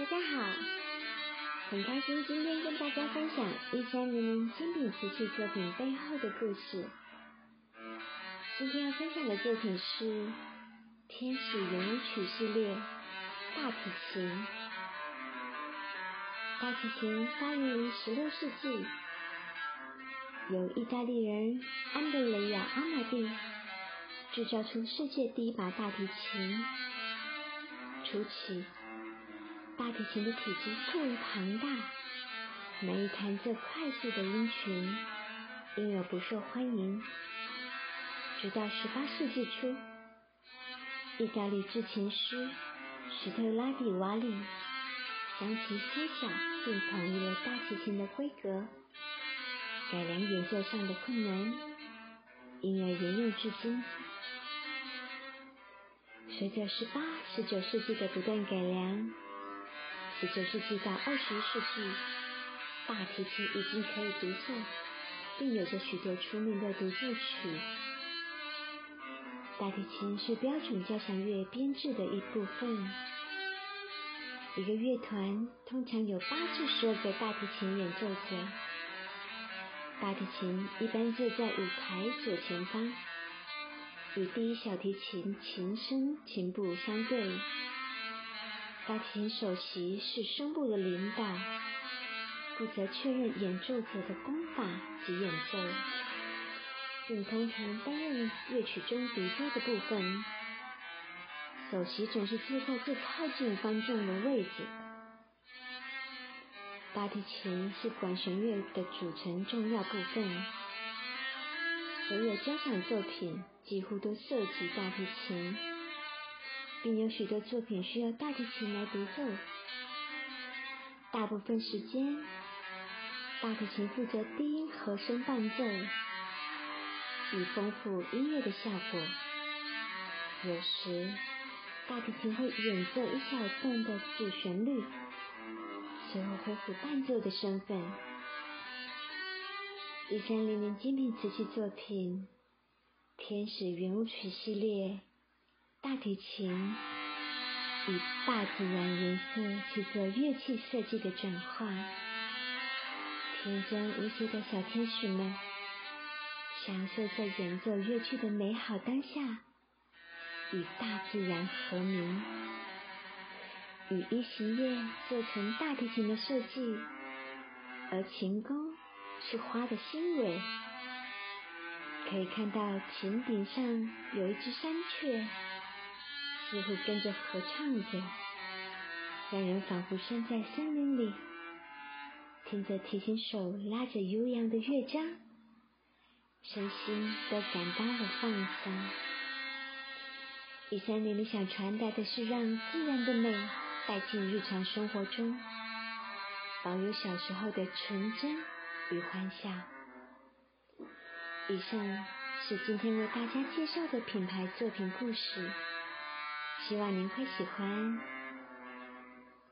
大家好，很开心今天跟大家分享一千零零经典瓷器作品背后的故事。今天要分享的作品是《天使圆舞曲》系列大提琴。大提琴发源于十六世纪，由意大利人安德雷亚·阿玛蒂制造出世界第一把大提琴。初期。大提琴的体积过于庞大，难以弹奏快速的音群，因而不受欢迎。直到十八世纪初，意大利制琴师史特拉迪瓦里将其缩小并统一了大提琴的规格，改良演奏上的困难，因而沿用至今。随着十八、十九世纪的不断改良。十九世纪到二十一世纪，大提琴已经可以独奏，并有着许多出名的独奏曲。大提琴是标准交响乐编制的一部分。一个乐团通常有八至十二个大提琴演奏者。大提琴一般坐在舞台左前方，与第一小提琴琴身、琴部相对。大提琴首席是声部的领导，负责确认演奏者的功法及演奏，并通常担任乐曲中独奏的部分。首席总是坐在最靠近观众的位置。大提琴是管弦乐的组成重要部分，所有交响作品几乎都涉及大提琴。并有许多作品需要大提琴来独奏。大部分时间，大提琴负责低音和声伴奏，以丰富音乐的效果。有时，大提琴会演奏一小段的主旋律，随后恢复伴奏的身份。一三零零精品瓷器作品《天使圆舞曲》系列。大提琴以大自然颜色去做乐器设计的转化，天真无邪的小天使们享受在演奏乐曲的美好当下，与大自然和鸣。与一行叶做成大提琴的设计，而琴弓是花的心蕊，可以看到琴顶上有一只山雀。似乎跟着合唱着，让人仿佛身在森林里，听着提琴手拉着悠扬的乐章，身心都感到了放松。一三零零想传达的是让自然的美带进日常生活中，保有小时候的纯真与欢笑。以上是今天为大家介绍的品牌作品故事。希望您会喜欢。